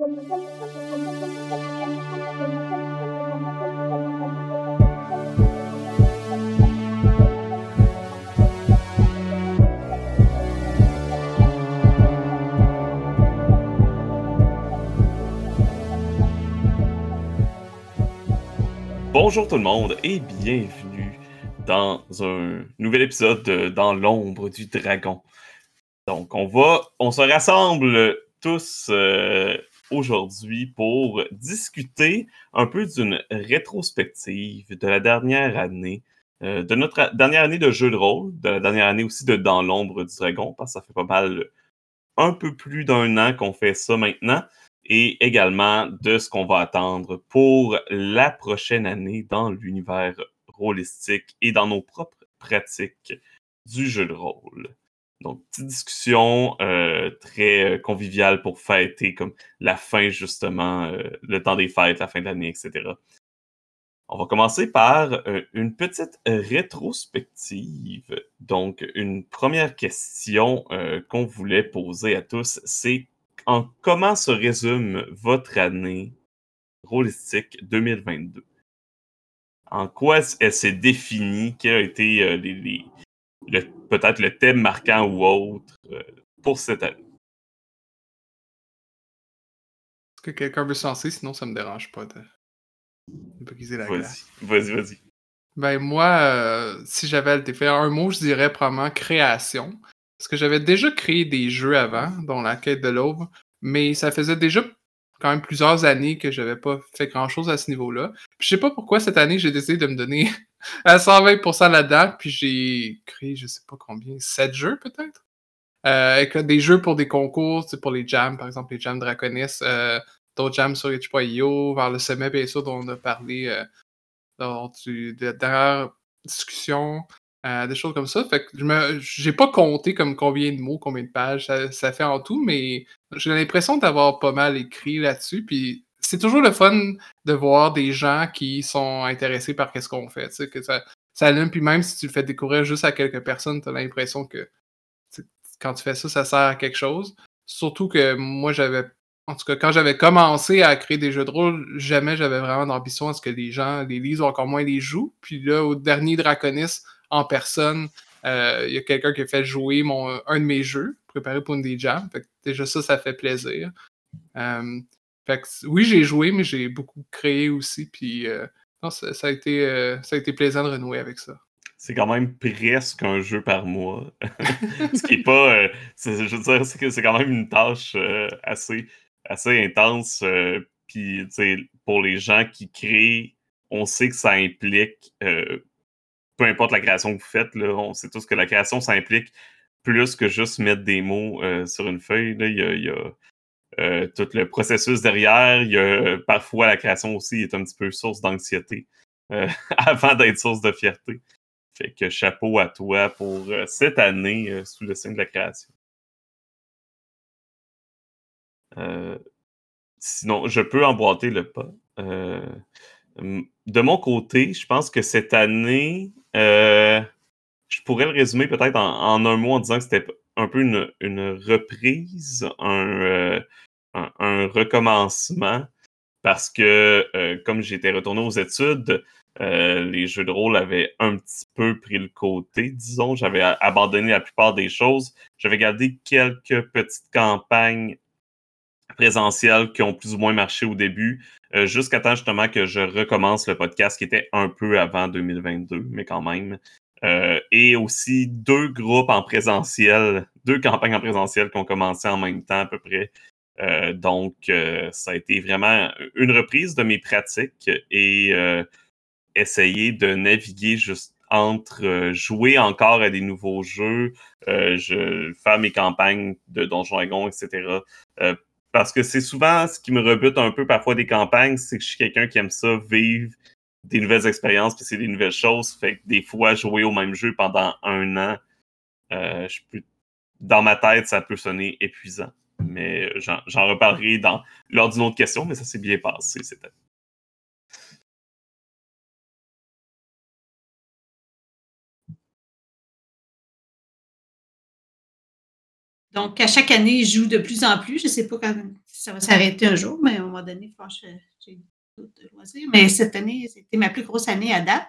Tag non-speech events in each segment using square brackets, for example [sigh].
Bonjour tout le monde et bienvenue dans un nouvel épisode de Dans l'ombre du dragon. Donc on va, on se rassemble tous euh, aujourd'hui pour discuter un peu d'une rétrospective de la dernière année, euh, de notre dernière année de jeu de rôle, de la dernière année aussi de Dans l'ombre du dragon, parce que ça fait pas mal un peu plus d'un an qu'on fait ça maintenant et également de ce qu'on va attendre pour la prochaine année dans l'univers rôlistique et dans nos propres pratiques du jeu de rôle. Donc, petite discussion euh, très euh, conviviale pour fêter comme la fin, justement, euh, le temps des fêtes, la fin de l'année, etc. On va commencer par une petite rétrospective. Donc, une première question qu'on voulait poser à tous, c'est en comment se résume votre année rôlistique 2022? En quoi elle s'est définie? Quel a été euh, peut-être le thème marquant ou autre euh, pour cette année? Est-ce que quelqu'un veut se lancer? Sinon, ça me dérange pas de, briser la glace. Vas-y, vas-y. Ben moi, euh, si j'avais à le définir un mot, je dirais probablement création. Parce que j'avais déjà créé des jeux avant, dont la quête de l'aube, mais ça faisait déjà quand même plusieurs années que j'avais pas fait grand chose à ce niveau-là. Je sais pas pourquoi cette année j'ai décidé de me donner à 120% là-dedans, puis j'ai créé je sais pas combien, 7 jeux peut-être? Euh, avec des jeux pour des concours, pour les jams, par exemple les jams Draconis, euh, d'autres jams sur itch.io, vers le sommet bien sûr dont on a parlé euh, lors de la dernière discussion. Euh, des choses comme ça. Fait que je j'ai pas compté comme combien de mots, combien de pages ça, fait en tout, mais j'ai l'impression d'avoir pas mal écrit là-dessus. Puis c'est toujours le fun de voir des gens qui sont intéressés par ce qu'on fait. Que ça, ça allume. Puis même si tu le fais découvrir juste à quelques personnes, tu as l'impression que quand tu fais ça, ça sert à quelque chose. Surtout que moi, j'avais en tout cas, quand j'avais commencé à créer des jeux de rôle, jamais j'avais vraiment d'ambition à ce que les gens les lisent ou encore moins les jouent. Puis là, au dernier Draconis, en personne. Euh, il y a quelqu'un qui a fait jouer mon, un de mes jeux, préparé pour une des jams. déjà ça, ça fait plaisir. Euh, oui, j'ai joué, mais j'ai beaucoup créé aussi. Puis euh, ça, a été, ça a été plaisant de renouer avec ça. C'est quand même presque un jeu par mois. [laughs] Ce qui est pas. je veux dire, c'est c'est quand même une tâche assez, assez intense. Puis, pour les gens qui créent, on sait que ça implique peu importe la création que vous faites, on sait tous que la création, ça implique plus que juste mettre des mots euh, sur une feuille. Il y a, euh, tout le processus derrière. Il y a, parfois, la création aussi est un petit peu source d'anxiété euh, [laughs] avant d'être source de fierté. Fait que chapeau à toi pour cette année sous le signe de la création. sinon, je peux emboîter le pas. de mon côté, je pense que cette année, euh, je pourrais le résumer peut-être en, un mot en disant que c'était un peu une, reprise, euh, un, recommencement, parce que euh, comme j'étais retourné aux études, les jeux de rôle avaient un petit peu pris le côté, disons. J'avais abandonné la plupart des choses. J'avais gardé quelques petites campagnes présentielles qui ont plus ou moins marché au début, euh, jusqu'à temps justement que je recommence le podcast qui était un peu avant 2022, mais quand même. Euh, et aussi deux groupes en présentiel, deux campagnes en présentiel qui ont commencé en même temps à peu près. Euh, donc, ça a été vraiment une reprise de mes pratiques et essayer de naviguer juste entre jouer encore à des nouveaux jeux, je, faire mes campagnes de Donjons Dragons, etc. Parce que c'est souvent ce qui me rebute un peu parfois des campagnes, c'est que je suis quelqu'un qui aime ça, vivre des nouvelles expériences, puis c'est des nouvelles choses. Fait que des fois, jouer au même jeu pendant un an, euh, je peux... dans ma tête, ça peut sonner épuisant. Mais j'en reparlerai dans, lors d'une autre question, mais ça s'est bien passé cette année. Donc, à chaque année, je joue de plus en plus. Je ne sais pas quand ça va s'arrêter un jour, mais à un moment donné, j'ai d'autres loisirs. Mais cette année, c'était ma plus grosse année à date.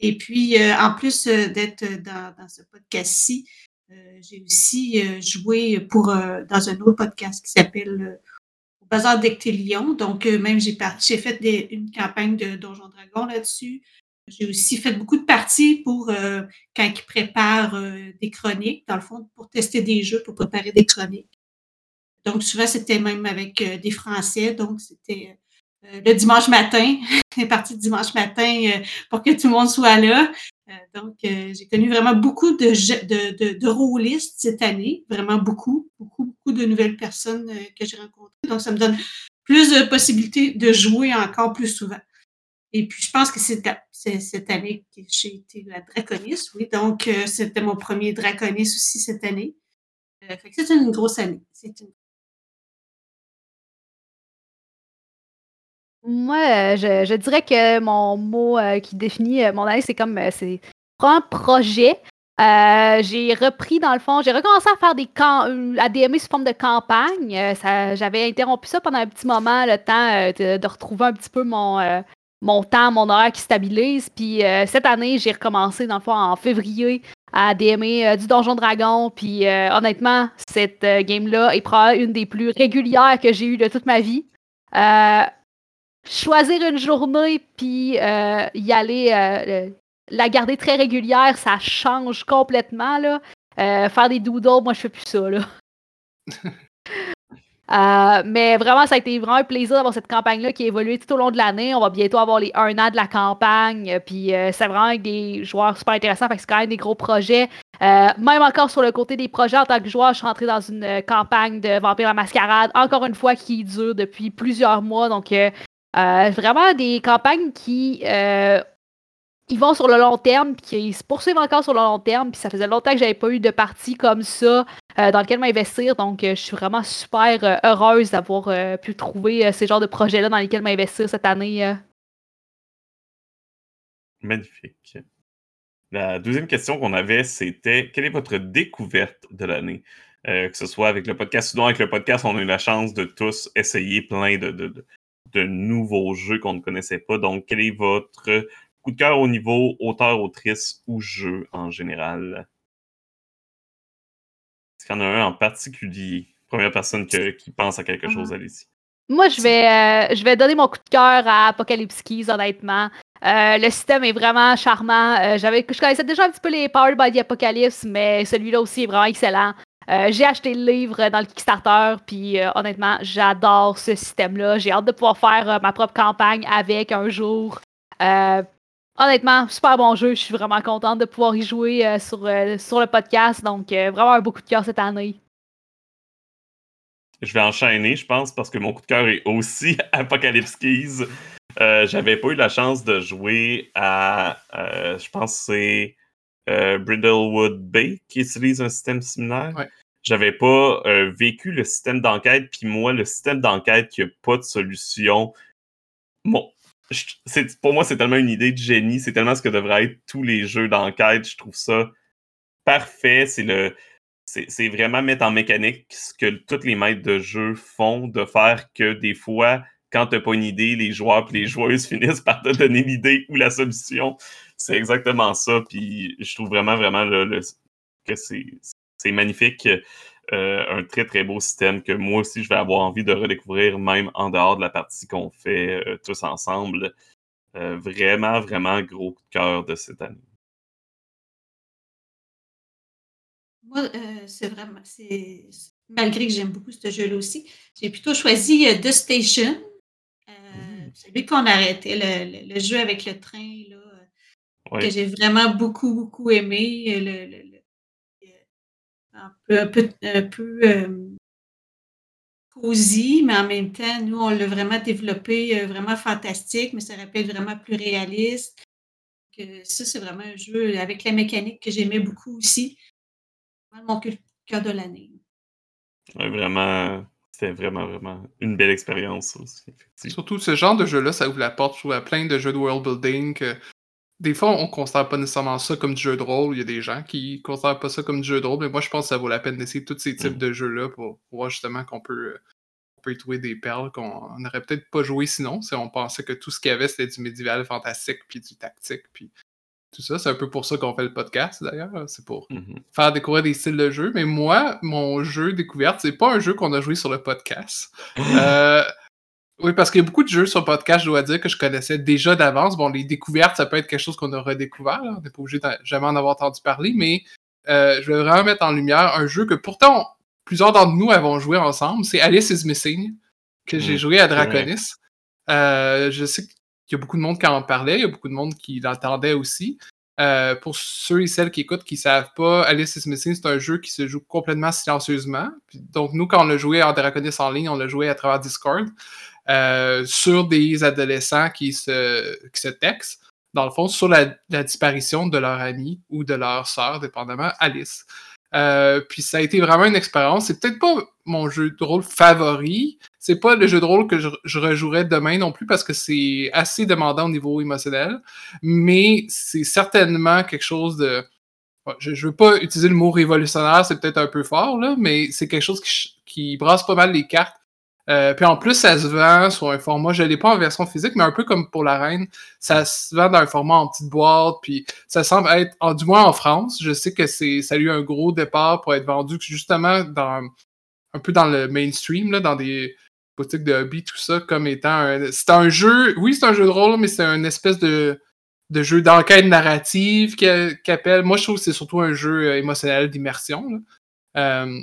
Et puis, euh, en plus euh, d'être dans, ce podcast-ci, euh, j'ai aussi joué pour dans un autre podcast qui s'appelle Au Bazar d'Ectélion. Donc, même j'ai fait une campagne de Donjon Dragon là-dessus. J'ai aussi fait beaucoup de parties pour quand ils préparent des chroniques, dans le fond, pour tester des jeux, pour préparer des chroniques. Donc, souvent, c'était même avec des Français. Donc, c'était euh, le dimanche matin, [laughs] les parties de dimanche matin euh, pour que tout le monde soit là. Euh, donc, j'ai connu vraiment beaucoup de, de, de, de rôlistes cette année, vraiment beaucoup, beaucoup, beaucoup de nouvelles personnes que j'ai rencontrées. Donc, ça me donne plus de possibilités de jouer encore plus souvent. Et puis, je pense que c'est cette année que j'ai été la Draconis, oui. Donc, c'était mon premier Draconis aussi cette année. c'est une grosse année. C'est une Moi, euh, je, dirais que mon mot euh, qui définit euh, mon année, c'est comme c'est un projet. j'ai repris dans le fond, j'ai recommencé à faire des à DME sous forme de campagne. j'avais interrompu ça pendant un petit moment, le temps de, retrouver un petit peu mon, mon temps, mon horaire qui stabilise. Puis cette année, j'ai recommencé dans le fond en février à DME du Donjon Dragon. Puis honnêtement, cette game-là est probablement une des plus régulières que j'ai eues de toute ma vie choisir une journée puis euh, y aller, euh, la garder très régulière, ça change complètement. Là. Euh, faire des doodles, moi je fais plus ça. Là. [laughs] mais vraiment, ça a été vraiment un plaisir d'avoir cette campagne-là qui a évolué tout au long de l'année. On va bientôt avoir les un an de la campagne. Puis c'est vraiment avec des joueurs super intéressants. Fait que c'est quand même des gros projets. même encore sur le côté des projets, en tant que joueur, je suis rentrée dans une campagne de Vampire la Mascarade, encore une fois, qui dure depuis plusieurs mois. Donc, euh, vraiment des campagnes qui euh, vont sur le long terme, qui se poursuivent encore sur le long terme. Puis ça faisait longtemps que j'avais pas eu de partie comme ça euh, dans lequel m'investir. Donc je suis vraiment super heureuse d'avoir pu trouver ces genres de projets-là dans lesquels m'investir cette année. Magnifique. La deuxième question qu'on avait, c'était quelle est votre découverte de l'année? que ce soit avec le podcast, sinon avec le podcast, on a eu la chance de tous essayer plein de nouveaux jeux qu'on ne connaissait pas. Donc, quel est votre coup de cœur au niveau auteur, autrice ou jeu en général? Est-ce qu'il y en a un en particulier? Première personne qui pense à quelque chose, ah. allez-y. Moi, je vais, euh, je vais donner mon coup de cœur à Apocalypse Keys, honnêtement. Euh, le système est vraiment charmant. Euh, j'avais, je connaissais déjà un petit peu les Powered by the Apocalypse, mais celui-là aussi est vraiment excellent. Euh, j'ai acheté le livre dans le Kickstarter, puis euh, honnêtement, j'adore ce système-là. J'ai hâte de pouvoir faire euh, ma propre campagne avec un jour. honnêtement, super bon jeu. Je suis vraiment contente de pouvoir y jouer sur, sur le podcast. Donc, vraiment un beau coup de cœur cette année. Je vais enchaîner, je pense, parce que mon coup de cœur est aussi [laughs] Apocalypse Keys. J'avais pas eu la chance de jouer à, je pense c'est Brindlewood Bay qui utilise un système similaire. Ouais j'avais pas euh, vécu le système d'enquête, puis moi, le système d'enquête qui a pas de solution. Bon, pour moi, c'est tellement une idée de génie, c'est tellement ce que devraient être tous les jeux d'enquête. Je trouve ça parfait. C'est le. C'est vraiment mettre en mécanique ce que tous les maîtres de jeu font, de faire que des fois, quand tu n'as pas une idée, les joueurs et les joueuses [laughs] finissent par te donner l'idée ou la solution. C'est exactement ça. Puis je trouve vraiment, vraiment le que c'est magnifique. Euh, un très très beau système que moi aussi je vais avoir envie de redécouvrir même en dehors de la partie qu'on fait euh, tous ensemble. Euh, vraiment, vraiment gros coup de cœur de cette année. Moi, c'est vraiment, c'est malgré que j'aime beaucoup ce jeu-là aussi, j'ai plutôt choisi The Station, mmh. celui qu'on a arrêté, le, jeu avec le train, là, que j'ai vraiment beaucoup, beaucoup aimé. Le, un peu, un peu, euh, cosy, mais en même temps, nous, on l'a vraiment développé, euh, vraiment fantastique, mais ça être vraiment plus réaliste. Que ça, c'est vraiment un jeu avec la mécanique que j'aimais beaucoup aussi. Mon cœur de l'année. vraiment, c'était vraiment, vraiment une belle expérience aussi. Surtout ce genre de jeu-là, ça ouvre la porte à plein de jeux de world building des fois, on ne considère pas nécessairement ça comme du jeu de rôle. Il y a des gens qui ne considèrent pas ça comme du jeu de rôle, mais moi, je pense que ça vaut la peine d'essayer tous ces types Mm. de jeux-là pour, voir justement qu'on peut, on peut y trouver des perles qu'on n'aurait peut-être pas joué sinon. Si on pensait que tout ce qu'il y avait, c'était du médiéval fantastique, puis du tactique, puis tout ça. C'est un peu pour ça qu'on fait le podcast, d'ailleurs. C'est pour Mhm. faire découvrir des styles de jeu. Mais moi, mon jeu découverte, c'est pas un jeu qu'on a joué sur le podcast. [laughs] Euh, oui, parce qu'il y a beaucoup de jeux sur le podcast, je dois dire, que je connaissais déjà d'avance. Bon, les découvertes, ça peut être quelque chose qu'on a redécouvert. là. On n'est pas obligé de jamais en avoir entendu parler, mais euh, je vais vraiment mettre en lumière un jeu que pourtant plusieurs d'entre nous avons joué ensemble. C'est Alice is Missing, que j'ai Mm, joué à. Draconis. Euh, je sais qu'il y a beaucoup de monde qui en parlait, il y a beaucoup de monde qui l'entendait aussi. Euh, pour ceux et celles qui écoutent qui ne savent pas, Alice is Missing, c'est un jeu qui se joue complètement silencieusement. Puis, donc, nous, quand on l'a joué en Draconis en ligne, on l'a joué à travers Discord euh, sur des adolescents qui se, qui se textent, dans le fond, sur la, disparition de leur ami ou de leur sœur, dépendamment, Alice. Euh, puis ça a été vraiment une expérience. C'est peut-être pas mon jeu de rôle favori. C'est pas le jeu de rôle que je, je rejouerais demain non plus parce que c'est assez demandant au niveau émotionnel. Mais c'est certainement quelque chose de. Je, je veux pas utiliser le mot révolutionnaire, c'est peut-être un peu fort, là, mais c'est quelque chose qui, ch- qui brasse pas mal les cartes. Euh, puis en plus, ça se vend sur un format, je l'ai pas en version physique, mais un peu comme pour la reine, ça se vend dans un format en petite boîte, puis ça semble être, en, du moins en France, je sais que c'est ça a eu un gros départ pour être vendu justement dans un peu dans le mainstream, là, dans des boutiques de hobby, tout ça, comme étant un. C'est un jeu, oui, c'est un jeu de rôle, mais c'est une espèce de, de jeu d'enquête narrative qu'a- qu'appelle. Moi, je trouve que c'est surtout un jeu euh, émotionnel d'immersion. là. Euh,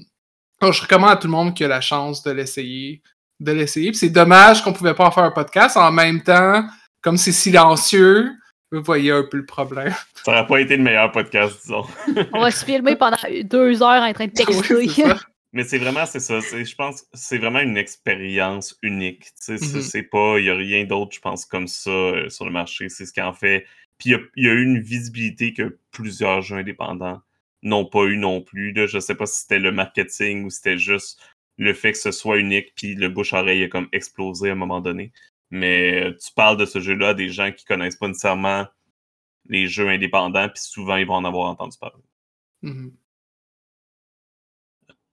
donc, je recommande à tout le monde qui a la chance de l'essayer. De l'essayer. C'est dommage qu'on pouvait pas en faire un podcast. En même temps, comme c'est silencieux, vous voyez un peu le problème. [laughs] Ça n'aurait pas été le meilleur podcast, disons. [laughs] On va se filmer pendant deux heures en train de texter. Oui. [laughs] Mais c'est vraiment, c'est ça. Je pense que c'est vraiment une expérience unique. c'est- Mhm. Pas, il n'y a rien d'autre, je pense, comme ça euh, sur le marché. C'est ce qui en fait. Puis il y a- il y, a eu une visibilité que plusieurs jeux indépendants n'ont pas eu non plus. Là. Je sais pas si c'était le marketing ou c'était juste le fait que ce soit unique, puis le bouche-oreille a comme explosé à un moment donné. Mais tu parles de ce jeu-là à des gens qui connaissent pas nécessairement les jeux indépendants, puis souvent ils vont en avoir entendu parler. Mhm.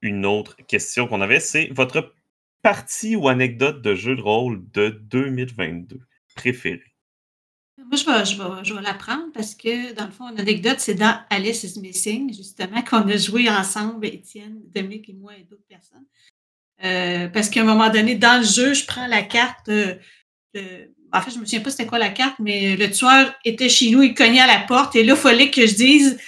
une autre question qu'on avait, c'est votre partie ou anecdote de jeu de rôle de 2022 préférée? Moi, je vais, je vais, je vais la prendre parce que, dans le fond, l'anecdote, c'est dans Alice is Missing, justement, qu'on a joué ensemble, Étienne, Dominique et moi et d'autres personnes. Euh, parce qu'à un moment donné, dans le jeu, je prends la carte. euh, en fait, je me souviens pas c'était quoi la carte, mais le tueur était chez nous, il cognait à la porte, et là, il fallait que je dise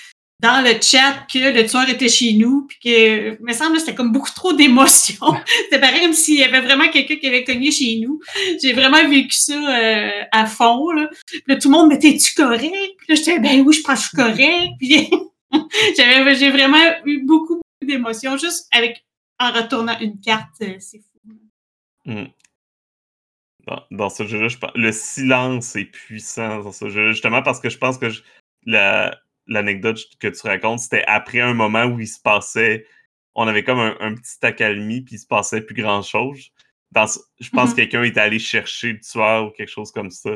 dans le chat que le tueur était chez nous, puis que, il me semble, c'était comme beaucoup trop d'émotions. [laughs] c'était pareil comme s'il y avait vraiment quelqu'un qui avait cogné chez nous. J'ai vraiment vécu ça euh, à fond, là. Puis là, tout le monde m'était tu correct? Puis là, j'étais, ben oui, je pense que je suis correct. Puis [laughs] j'avais, j'ai vraiment eu beaucoup, beaucoup d'émotions juste avec, en retournant une carte. euh, C'est fou. Hmm. Dans, dans ce jeu-là, je pense- le silence est puissant dans ce jeu justement parce que je pense que je- la- l'anecdote que tu racontes, c'était après un moment où il se passait, on avait comme un, un petit accalmie, puis il se passait plus grand-chose. Dans ce- je pense Mhm. que quelqu'un est allé chercher le tueur ou quelque chose comme ça.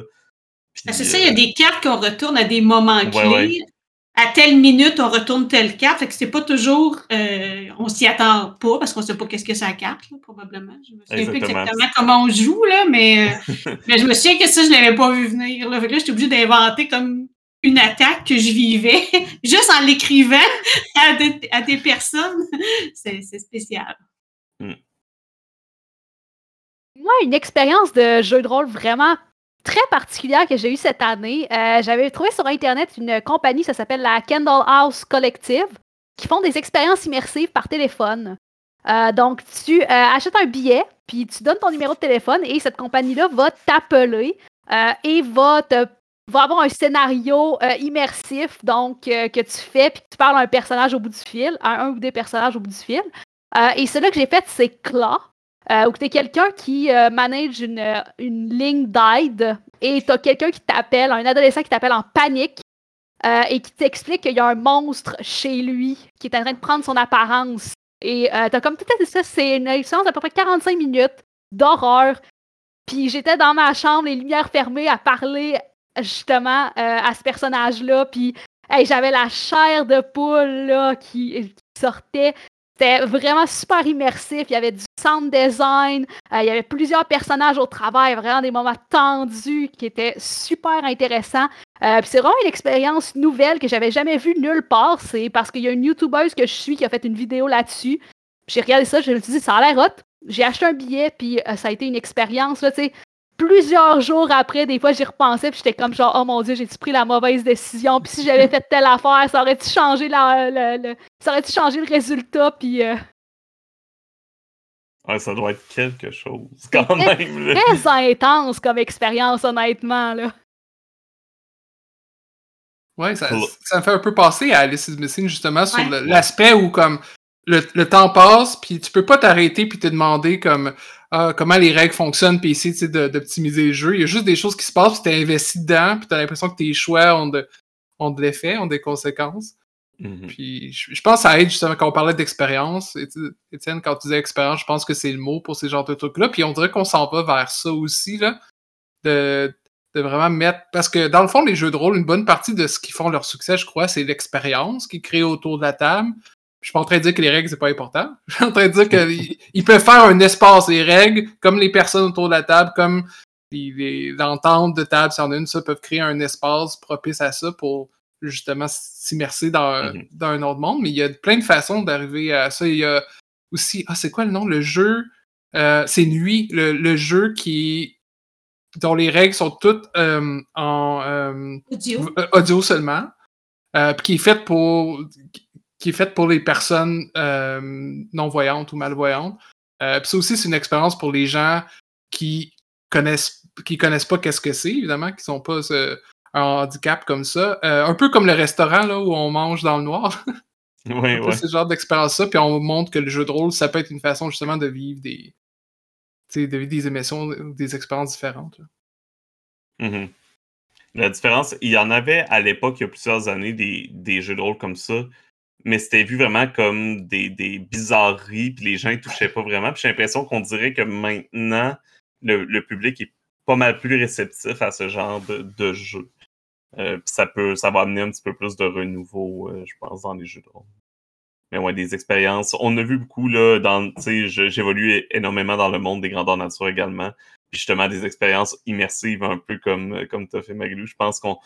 Ah, C'est ça, euh, il y a des cartes qu'on retourne à des moments clés. ouais. À telle minute, on retourne telle carte. Fait que c'est pas toujours, euh, on s'y attend pas parce qu'on sait pas qu'est-ce que c'est la carte, là, probablement. Je me souviens plus Exactement. exactement comment on joue, là, mais, euh, [laughs] mais je me souviens que ça, je l'avais pas vu venir. Là. Fait que là, j'étais obligée d'inventer comme une attaque que je vivais [laughs] juste en l'écrivant à des, à des personnes. [laughs] C'est c'est spécial. Moi, une expérience de jeu de rôle vraiment très particulière que j'ai eue cette année. Euh, J'avais trouvé sur Internet une compagnie, ça s'appelle la Kendall House Collective, qui font des expériences immersives par téléphone. Euh, donc, tu euh, achètes un billet, puis tu donnes ton numéro de téléphone et cette compagnie-là va t'appeler euh, et va te va avoir un scénario euh, immersif donc euh, que tu fais puis tu parles à un personnage au bout du fil, à un ou des personnages au bout du fil. Euh, et celui que j'ai fait, c'est Claw où tu es quelqu'un qui manage une, une ligne d'aide et tu as quelqu'un qui t'appelle, un adolescent qui t'appelle en panique et qui t'explique qu'il y a un monstre chez lui qui est en train de prendre son apparence. Et euh, t'as comme tout à ça, c'est une expérience d'à peu près 45 minutes d'horreur. Puis j'étais dans ma chambre, les lumières fermées, à parler justement euh, à ce personnage-là. Puis j'avais la chair de poule là, qui, sortait. C'était vraiment super immersif. Il y avait du sound design. il y avait plusieurs personnages au travail. Vraiment des moments tendus qui étaient super intéressants. puis c'est vraiment une expérience nouvelle que j'avais jamais vue nulle part. C'est parce qu'il y a une YouTubeuse que je suis qui a fait une vidéo là-dessus. J'ai regardé ça, je me suis dit, ça a l'air hot. J'ai acheté un billet, puis ça a été une expérience. Là, plusieurs jours après, des fois, j'y repensais, puis j'étais comme genre, oh mon dieu, j'ai-tu pris la mauvaise décision? Puis si j'avais fait telle affaire, ça aurait-tu changé, la, le, ça aurait changé le résultat? Puis. Euh... Ouais, ça doit être quelque chose, quand même. Très intense comme expérience, honnêtement, là. Ouais, ça, ça me fait un peu passer à Alice is Missing, justement, sur l'aspect où, comme, le, le, temps passe, puis tu peux pas t'arrêter puis te demander comme ah, comment les règles fonctionnent, puis essayer d'optimiser le jeu. Il y a juste des choses qui se passent, puis t'es investi dedans, puis t'as l'impression que tes choix ont de, ont de l'effet, ont des conséquences. Mm-hmm. Puis je, pense que ça aide justement quand on parlait d'expérience. Étienne, quand tu disais expérience, je pense que c'est le mot pour ces genres de trucs-là. Puis on dirait qu'on s'en va vers ça aussi, là. De, de vraiment mettre. Parce que dans le fond, les jeux de rôle, une bonne partie de ce qui font leur succès, je crois, c'est l'expérience qui est créée autour de la table. Je suis pas en train de dire que les règles, c'est pas important. [laughs] Je suis en train de dire qu'ils peuvent faire un espace, les règles, comme les personnes autour de la table, comme l'entente de table, si on a une, ça, peuvent créer un espace propice à ça pour justement s'immerser dans, mhm. dans, un autre monde. Mais il y a plein de façons d'arriver à ça. Il y a aussi, ah, c'est quoi le nom? Le jeu, euh, c'est Nuit, le, jeu qui dont les règles sont toutes euh, en euh, audio. audio. seulement, puis qui est fait pour qui est faite pour les personnes euh, non-voyantes ou malvoyantes. Euh, puis ça aussi, c'est une expérience pour les gens qui connaissent qui connaissent pas qu'est-ce que c'est, évidemment, qui sont pas euh, un handicap comme ça. un peu comme le restaurant là, où on mange dans le noir. oui, oui. C'est ce genre d'expérience-là, puis on montre que le jeu de rôle, ça peut être une façon justement de vivre des, de vivre des émotions, des expériences différentes. Mm-hmm. La différence, il y en avait à l'époque, il y a plusieurs années, des, des jeux de rôle comme ça mais c'était vu vraiment comme des, des bizarreries, puis les gens ne touchaient pas vraiment. Puis j'ai l'impression qu'on dirait que maintenant, le, public est pas mal plus réceptif à ce genre de, de jeu. Euh, puis ça peut, ça va amener un petit peu plus de renouveau, euh, je pense, dans les jeux de rôle. Mais ouais, des expériences. On a vu beaucoup, là, dans, tu sais, j'évolue énormément dans le monde des grandeurs nature également. Puis justement, des expériences immersives, un peu comme, comme tu as fait, Maglou. Je pense qu'on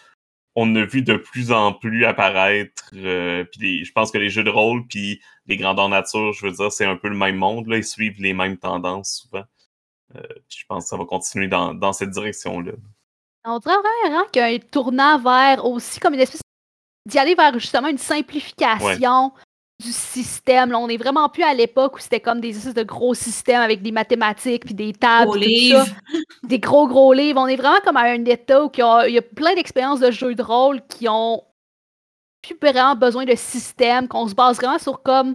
on a vu de plus en plus apparaître. Euh, puis je pense que les jeux de rôle puis les grandeurs nature, je veux dire, c'est un peu le même monde. Là, ils suivent les mêmes tendances souvent. Euh, je pense que ça va continuer dans, cette direction-là. On dirait vraiment qu'un tournant vers aussi comme une espèce d'y aller vers justement une simplification du système. Là, on est vraiment plus à l'époque où c'était comme des espèces de gros systèmes avec des mathématiques puis des tables. Des gros, gros livres. On est vraiment comme à un état où il y a, plein d'expériences de jeux de rôle qui ont plus vraiment besoin de système, qu'on se base vraiment sur comme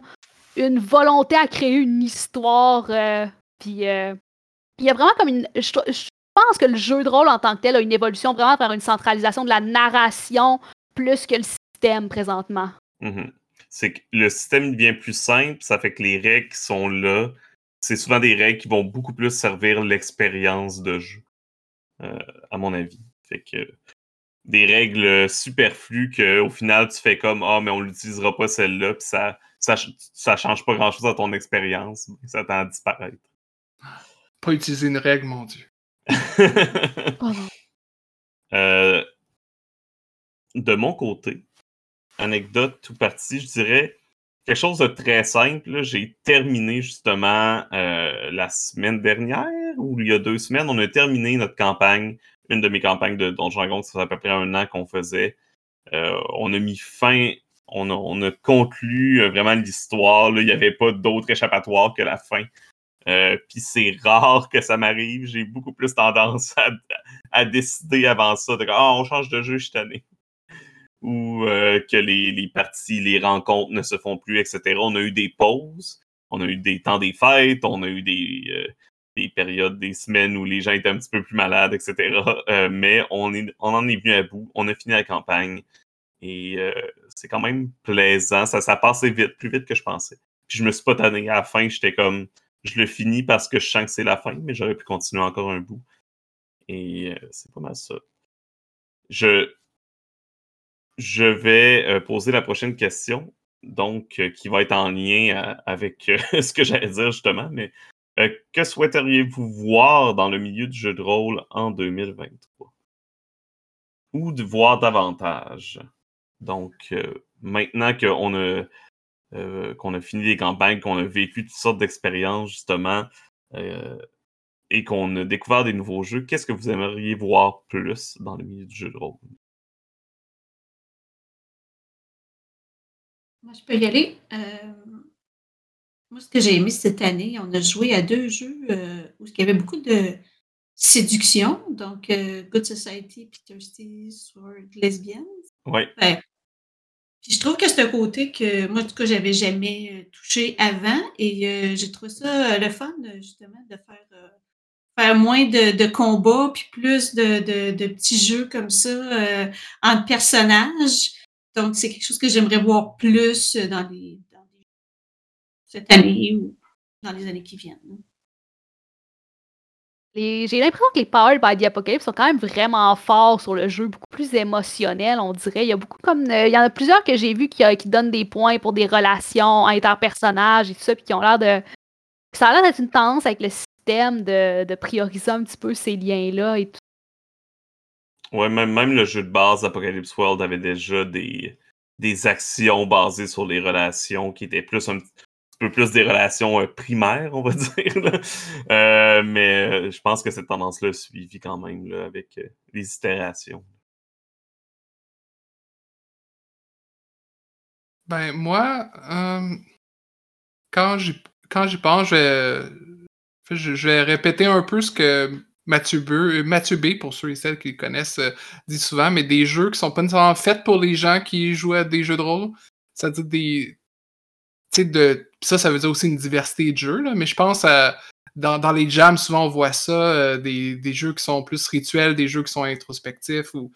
une volonté à créer une histoire. Euh, puis euh, il y a vraiment comme une. Je, pense que le jeu de rôle en tant que tel a une évolution vraiment vers une centralisation de la narration plus que le système présentement. Mm-hmm c'est que le système devient plus simple, ça fait que les règles qui sont là, c'est souvent des règles qui vont beaucoup plus servir l'expérience de jeu, euh, à mon avis. Fait que des règles superflues qu'au final tu fais comme Ah, mais on l'utilisera pas celle-là, puis ça, ça, ça change pas grand-chose à ton expérience, ça tend à disparaître. Pas utiliser une règle, mon Dieu. [laughs] euh, de mon côté, anecdote tout parti, je dirais quelque chose de très simple. J'ai terminé justement euh, la semaine dernière ou il y a deux semaines, on a terminé notre campagne, une de mes campagnes de Donjon Dragon, ça fait à peu près un an qu'on faisait. Euh, on a mis fin, on a, conclu euh, vraiment l'histoire. Il n'y avait pas d'autre échappatoire que la fin. Puis c'est rare que ça m'arrive. J'ai beaucoup plus tendance à, décider avant ça de ah, on change de jeu, je suis tanné ou euh, que les, les, parties, les rencontres ne se font plus, etc. On a eu des pauses, on a eu des temps des fêtes, on a eu des, euh, des périodes, des semaines où les gens étaient un petit peu plus malades, etc. Euh, mais on, est, on en est venu à bout, on a fini la campagne et c'est quand même plaisant. Ça, ça passait vite, plus vite que je pensais. Puis je me suis pas tanné à la fin, j'étais comme, je le finis parce que je sens que c'est la fin, mais j'aurais pu continuer encore un bout. Et c'est pas mal ça je, je vais poser la prochaine question, donc qui va être en lien avec [laughs] ce que j'allais dire justement, mais que souhaiteriez-vous voir dans le milieu du jeu de rôle en 2023? Ou de voir davantage? Donc, maintenant qu'on a, qu'on a fini les campagnes, qu'on a vécu toutes sortes d'expériences, justement, et qu'on a découvert des nouveaux jeux, qu'est-ce que vous aimeriez voir plus dans le milieu du jeu de rôle? Moi, je peux y aller. moi, ce que j'ai aimé cette année, on a joué à deux jeux où il y avait beaucoup de séduction, donc Good Society et Thirsty Sword Lesbians. Oui. Ben, puis je trouve que c'est un côté que moi, en tout cas, j'avais jamais touché avant et j'ai trouvé ça le fun, justement, de faire faire moins de, combats, puis plus de, petits jeux comme ça euh, entre personnages. Donc, c'est quelque chose que j'aimerais voir plus dans, les, cette année ou dans les années qui viennent. J'ai l'impression que les Powered by the Apocalypse sont quand même vraiment forts sur le jeu, beaucoup plus émotionnels, on dirait. Il y a beaucoup comme. Euh, il y en a plusieurs que j'ai vus qui, qui, donnent des points pour des relations interpersonnages et tout ça, puis qui ont l'air de. Ça a l'air d'être une tendance avec le de, prioriser un petit peu ces liens-là et tout. Ouais, même, le jeu de base Apocalypse World avait déjà des, des actions basées sur les relations qui étaient plus un peu plus des relations euh, primaires, on va [laughs] dire. Euh, mais euh, je pense que cette tendance-là a suivi quand même avec les itérations. Ben moi, quand j'y quand pense, je je, vais répéter un peu ce que Mathieu euh, pour ceux et celles qui le connaissent, euh, dit souvent, mais des jeux qui sont pas nécessairement faits pour les gens qui jouent à des jeux de rôle. C'est-à-dire des. De. Ça, ça veut dire aussi une diversité de jeux, là, mais je pense à. Dans, les jams, souvent on voit ça, euh, des, des, jeux qui sont plus rituels, des jeux qui sont introspectifs ou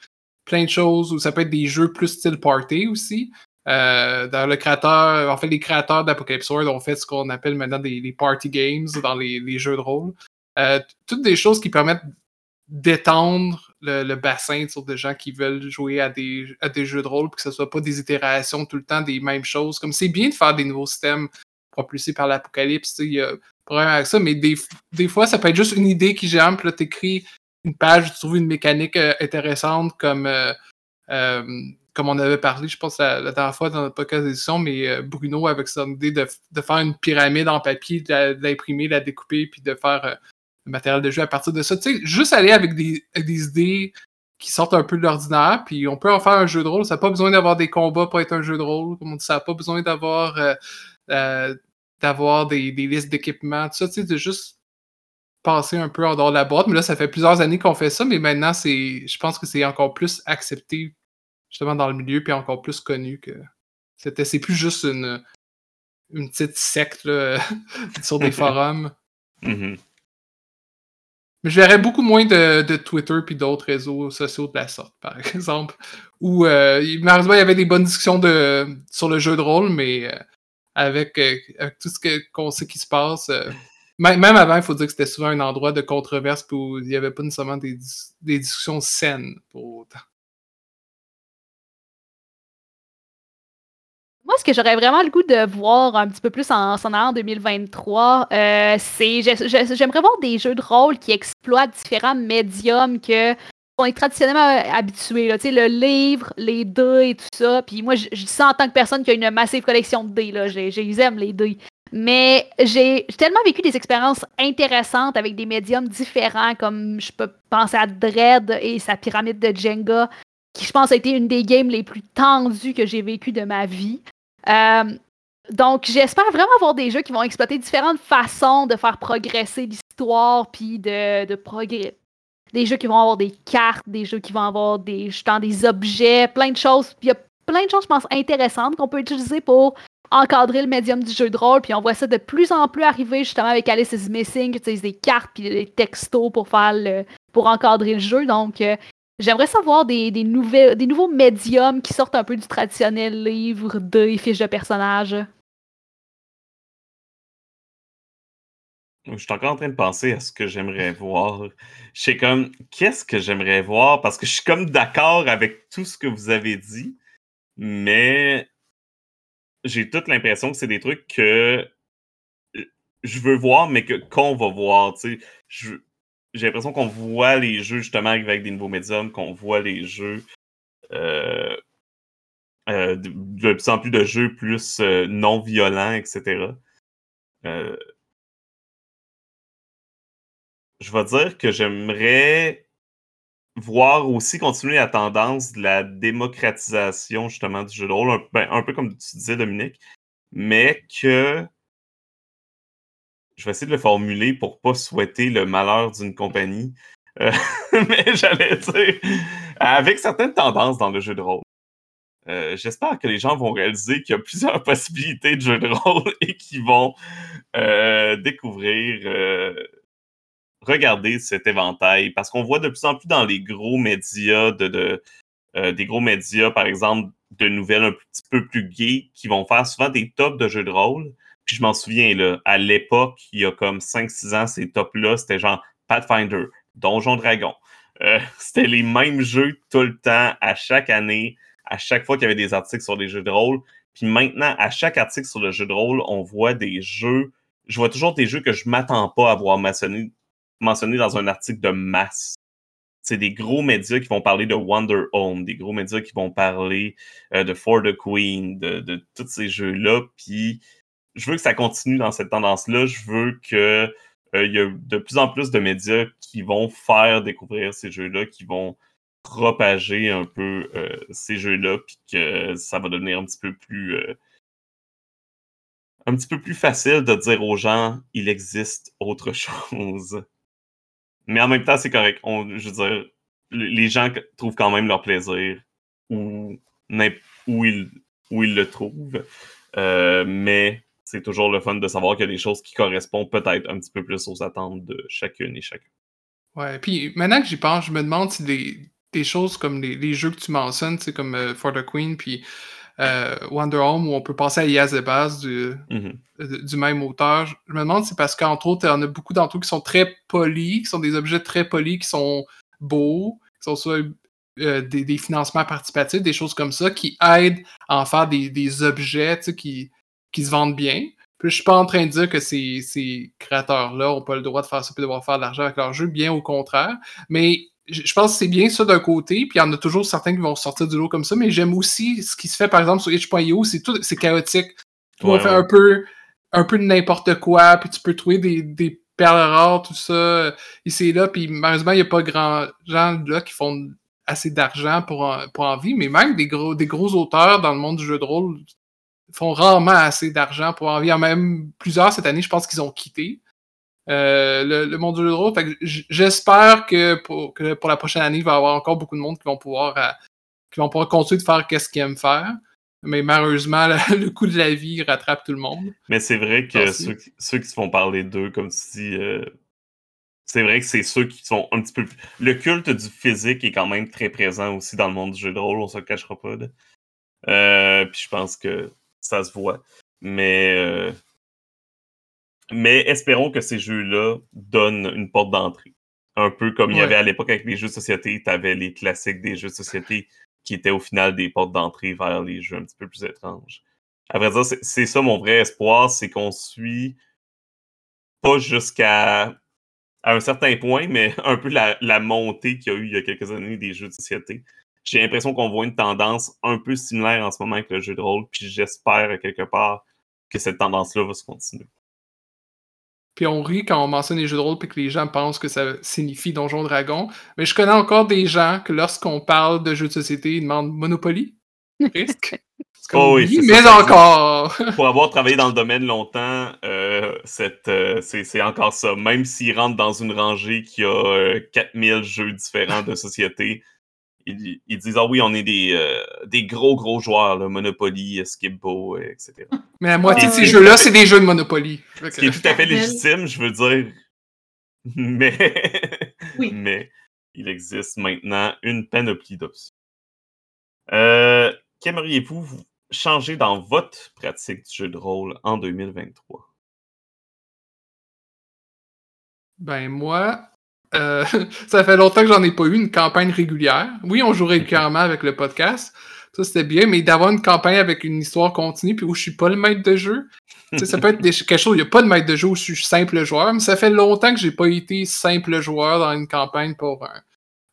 plein de choses, ou ça peut être des jeux plus style party aussi. Dans le créateur, en fait, les créateurs d'Apocalypse World ont fait ce qu'on appelle maintenant des, party games dans les, jeux de rôle. Euh, toutes des choses qui permettent d'étendre le, bassin sur des gens qui veulent jouer à des, des jeux de rôle, pour que ce soit pas des itérations tout le temps des mêmes choses. Comme c'est bien de faire des nouveaux systèmes propulsés par l'apocalypse, il y a problème avec ça, mais des, des, fois, ça peut être juste une idée qui germe, puis là, t'écris une page, tu trouves une mécanique euh, intéressante comme comme on avait parlé, je pense, la, dernière fois dans notre podcast d'édition, mais euh, Bruno avec son idée de, faire une pyramide en papier, de l'imprimer, la, découper, puis de faire euh, le matériel de jeu à partir de ça. Tu sais, juste aller avec des, idées qui sortent un peu de l'ordinaire, puis on peut en faire un jeu de rôle. Ça n'a pas besoin d'avoir des combats pour être un jeu de rôle. Comme on dit, ça n'a pas besoin d'avoir euh, d'avoir des, listes d'équipements. Tout ça, tu sais, de juste passer un peu en dehors de la boîte. Mais là, ça fait plusieurs années qu'on fait ça, mais maintenant, c'est, je pense que c'est encore plus accepté justement dans le milieu, puis encore plus connu que c'était. C'est plus juste une, une petite secte [laughs] sur des [laughs] forums. Mm-hmm. Mais je verrais beaucoup moins de, Twitter puis d'autres réseaux sociaux de la sorte, par [laughs] exemple. Où euh, malheureusement, il y avait des bonnes discussions sur le jeu de rôle, mais euh, avec, euh, tout ce qu'on sait qui se passe. même avant, il faut dire que c'était souvent un endroit de controverse où il n'y avait pas nécessairement des discussions saines pour autant. Moi, ce que j'aurais vraiment le goût de voir un petit peu plus en s'en en 2023, euh, c'est j'aimerais voir des jeux de rôle qui exploitent différents médiums que on est traditionnellement habitués. Là, le livre, les dés et tout ça. Puis moi, je, dis ça en tant que personne qui a une massive collection de dés. Là. J'aime les dés. Mais j'ai tellement vécu des expériences intéressantes avec des médiums différents, comme je peux penser à Dread et sa pyramide de Jenga, qui je pense a été une des games les plus tendues que j'ai vécues de ma vie. Euh, donc, j'espère vraiment avoir des jeux qui vont exploiter différentes façons de faire progresser l'histoire, puis de, de. Des jeux qui vont avoir des cartes, des jeux qui vont avoir des, justement, des objets, plein de choses. Il y a plein de choses, je pense, intéressantes qu'on peut utiliser pour encadrer le médium du jeu de rôle. Puis on voit ça de plus en plus arriver justement avec Alice is Missing, qui utilise des cartes puis des textos pour faire le, pour encadrer le jeu. Donc, euh, J'aimerais savoir des, des nouveaux médiums qui sortent un peu du traditionnel livre de fiches de personnages. Je suis encore en train de penser à ce que j'aimerais voir. Je sais comme, qu'est-ce que j'aimerais voir? Parce que je suis comme d'accord avec tout ce que vous avez dit, mais j'ai toute l'impression que c'est des trucs que je veux voir, mais que qu'on va voir. J'ai l'impression qu'on voit les jeux justement avec des nouveaux médiums, qu'on voit les jeux. Euh, euh, de, plus en plus de jeux plus euh, non violents, etc. je vais dire que j'aimerais voir aussi continuer la tendance de la démocratisation justement du jeu de rôle, un, ben, peu comme tu disais Dominique, mais que je vais essayer de le formuler pour pas souhaiter le malheur d'une compagnie. Euh, [laughs] mais j'allais dire, avec certaines tendances dans le jeu de rôle, euh, j'espère que les gens vont réaliser qu'il y a plusieurs [laughs] possibilités de jeu de rôle et qu'ils vont euh, découvrir regarder cet éventail parce qu'on voit de plus en plus dans les gros médias, de, des gros médias, par exemple, de nouvelles un petit peu plus gays qui vont faire souvent des tops de jeux de rôle. Puis je m'en souviens, là, à l'époque, il y a comme 5-6 ans, ces tops-là, c'était genre Pathfinder, Donjon Dragon. Euh, [laughs] c'était les mêmes jeux tout le temps, à chaque année, à chaque fois qu'il y avait des articles sur les jeux de rôle. Puis maintenant, à chaque article sur le jeu de rôle, on voit des jeux. Je vois toujours des jeux que je m'attends pas à voir mentionner mentionné dans un article de masse. C'est des gros médias qui vont parler de Wonder Home, des gros médias qui vont parler euh, de For the Queen, de, tous ces jeux-là. Puis je veux que ça continue dans cette tendance-là. Je veux que euh, il y a de plus en plus de médias qui vont faire découvrir ces jeux-là, qui vont propager un peu euh, ces jeux-là, puis que ça va devenir un petit peu plus un petit peu plus facile de dire aux gens il existe autre [laughs] chose. Mais en même temps, c'est correct. je veux dire, les gens trouvent quand même leur plaisir où, où, ils, où ils le trouvent. Euh, mais c'est toujours le fun de savoir qu'il y a des choses qui correspondent peut-être un petit peu plus aux attentes de chacune et chacun. Ouais, puis maintenant que j'y pense, je me demande si des, choses comme les, jeux que tu mentionnes, c'est comme euh, For the Queen, puis euh, Wonder Home, où on peut passer à Yazebaz du, mm-hmm. du même auteur. Je me demande si c'est parce qu'entre autres, il y en a beaucoup d'entre eux qui sont très polis, qui sont des objets très polis, qui sont beaux, qui sont soit euh, des, financements participatifs, des choses comme ça, qui aident à en faire des, objets qui, qui se vendent bien. Puis je suis pas en train de dire que ces, ces créateurs-là n'ont pas le droit de faire ça et de devoir faire de l'argent avec leur jeu, bien au contraire. Mais je pense que c'est bien ça d'un côté, puis il y en a toujours certains qui vont sortir du lot comme ça, mais j'aime aussi ce qui se fait par exemple sur itch.io, c'est tout, c'est chaotique. Tu vas faire un peu, un peu de n'importe quoi, puis tu peux trouver des, des perles rares, tout ça, ici et là, puis malheureusement, il n'y a pas grand gens là qui font assez d'argent pour, pour en vivre, mais même des gros, des gros auteurs dans le monde du jeu de rôle font rarement assez d'argent pour en vivre. Même plusieurs cette année, je pense qu'ils ont quitté. Euh, le, monde du jeu de rôle. J'espère que pour, pour la prochaine année, il va y avoir encore beaucoup de monde qui vont pouvoir, euh, qui vont pouvoir continuer de faire ce qu'ils aiment faire. Mais malheureusement, [laughs] le, coût de la vie rattrape tout le monde. Mais c'est vrai que ceux, ceux, qui se font parler d'eux, comme dis, euh, c'est vrai que c'est ceux qui sont un petit peu. Le culte du physique est quand même très présent aussi dans le monde du jeu de rôle, on se le cachera pas. puis je pense que ça se voit. Mais mais espérons que ces jeux-là donnent une porte d'entrée. Un peu comme il y avait à l'époque avec les jeux de société, tu avais les classiques des jeux de société qui étaient au final des portes d'entrée vers les jeux un petit peu plus étranges. À vrai dire, c'est ça mon vrai espoir, c'est qu'on suit pas jusqu'à un certain point, mais [laughs] un peu la, la montée qu'il y a eu il y a quelques années des jeux de société. J'ai l'impression qu'on voit une tendance un peu similaire en ce moment avec le jeu de rôle, puis j'espère quelque part que cette tendance-là va se continuer. Puis on rit quand on mentionne les jeux de rôle puis que les gens pensent que ça signifie Donjon Dragon. Mais je connais encore des gens que lorsqu'on parle de jeux de société, ils demandent Monopoly? Risque? [laughs] Oh oui, mais encore! [laughs] Pour avoir travaillé dans le domaine longtemps, euh, euh, c'est encore ça. Même s'ils rentrent dans une rangée qui a 4000 euh, jeux différents de société, ils, disent Ah oui, on est des, euh, des gros, gros joueurs, là, Monopoly, Skipbo, etc. Mais la moitié de ces jeux-là, c'est des jeux de Monopoly. Ce qui est tout à fait légitime, je veux dire. [laughs] Mais, mais il existe maintenant une panoplie d'options. Euh, Qu'aimeriez-vous changer dans votre pratique du jeu de rôle en 2023? Ben moi, euh, [laughs] ça fait longtemps que j'en ai pas eu une campagne régulière. Oui, on joue régulièrement avec le podcast. Ça, c'était bien, mais d'avoir une campagne avec une histoire continue puis où je suis pas le maître de jeu, ça peut être [laughs] quelque chose, il n'y a pas de maître de jeu où je suis simple joueur, mais ça fait longtemps que j'ai pas été simple joueur dans une campagne pour un,